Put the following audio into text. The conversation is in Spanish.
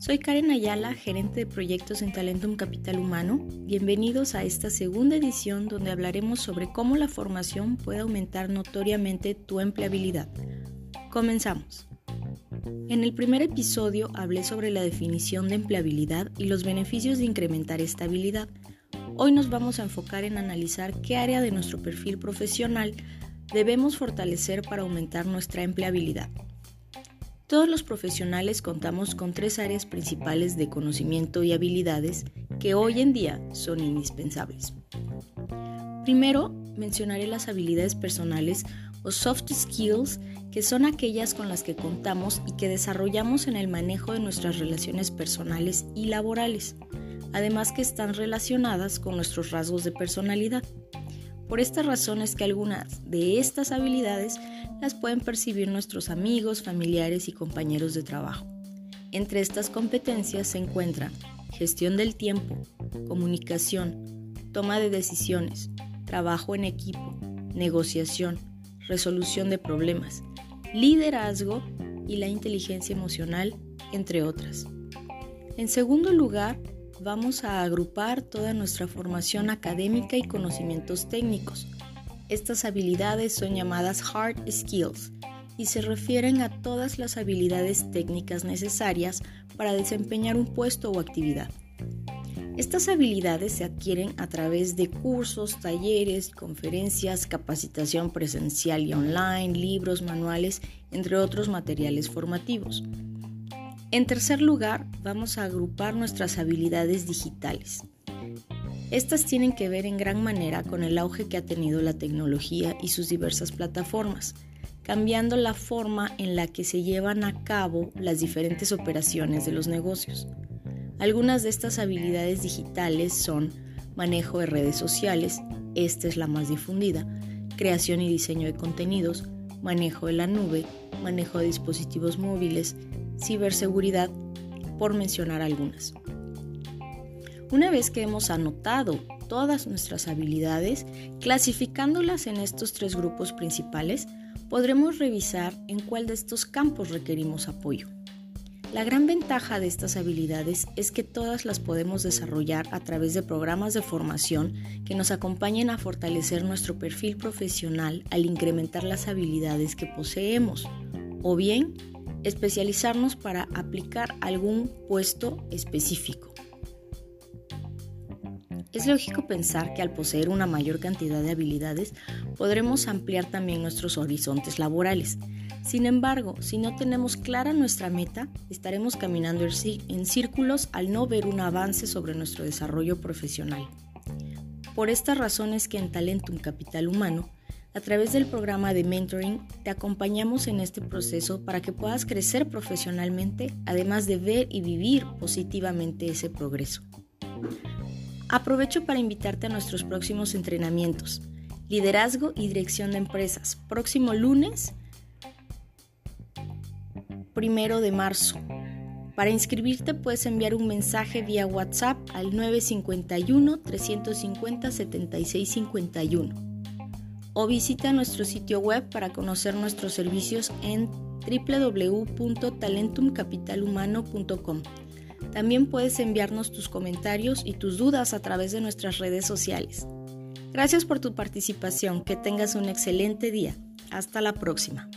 Soy Karen Ayala, gerente de proyectos en Talentum Capital Humano. Bienvenidos a esta segunda edición donde hablaremos sobre cómo la formación puede aumentar notoriamente tu empleabilidad. Comenzamos. En el primer episodio hablé sobre la definición de empleabilidad y los beneficios de incrementar estabilidad. Hoy nos vamos a enfocar en analizar qué área de nuestro perfil profesional debemos fortalecer para aumentar nuestra empleabilidad. Todos los profesionales contamos con tres áreas principales de conocimiento y habilidades que hoy en día son indispensables. Primero, mencionaré las habilidades personales o soft skills, que son aquellas con las que contamos y que desarrollamos en el manejo de nuestras relaciones personales y laborales, además que están relacionadas con nuestros rasgos de personalidad. Por esta razón es que algunas de estas habilidades las pueden percibir nuestros amigos, familiares y compañeros de trabajo. Entre estas competencias se encuentran gestión del tiempo, comunicación, toma de decisiones, trabajo en equipo, negociación, resolución de problemas, liderazgo y la inteligencia emocional, entre otras. En segundo lugar, vamos a agrupar toda nuestra formación académica y conocimientos técnicos. Estas habilidades son llamadas hard skills y se refieren a todas las habilidades técnicas necesarias para desempeñar un puesto o actividad. Estas habilidades se adquieren a través de cursos, talleres, conferencias, capacitación presencial y online, libros, manuales, entre otros materiales formativos. En tercer lugar, vamos a agrupar nuestras habilidades digitales. Estas tienen que ver en gran manera con el auge que ha tenido la tecnología y sus diversas plataformas, cambiando la forma en la que se llevan a cabo las diferentes operaciones de los negocios. Algunas de estas habilidades digitales son manejo de redes sociales, esta es la más difundida, creación y diseño de contenidos, manejo de la nube, manejo de dispositivos móviles, ciberseguridad, por mencionar algunas. Una vez que hemos anotado todas nuestras habilidades, clasificándolas en estos tres grupos principales, podremos revisar en cuál de estos campos requerimos apoyo. La gran ventaja de estas habilidades es que todas las podemos desarrollar a través de programas de formación que nos acompañen a fortalecer nuestro perfil profesional al incrementar las habilidades que poseemos, o bien especializarnos para aplicar algún puesto específico. Es lógico pensar que al poseer una mayor cantidad de habilidades podremos ampliar también nuestros horizontes laborales. Sin embargo, si no tenemos clara nuestra meta, estaremos caminando en círculos al no ver un avance sobre nuestro desarrollo profesional. Por estas razones que en Talentum Capital Humano a través del programa de mentoring te acompañamos en este proceso para que puedas crecer profesionalmente, además de ver y vivir positivamente ese progreso. Aprovecho para invitarte a nuestros próximos entrenamientos. Liderazgo y dirección de empresas. Próximo lunes, primero de marzo. Para inscribirte puedes enviar un mensaje vía WhatsApp al 951 350 7651 o visita nuestro sitio web para conocer nuestros servicios en www.talentumcapitalhumano.com. También puedes enviarnos tus comentarios y tus dudas a través de nuestras redes sociales. Gracias por tu participación, que tengas un excelente día. Hasta la próxima.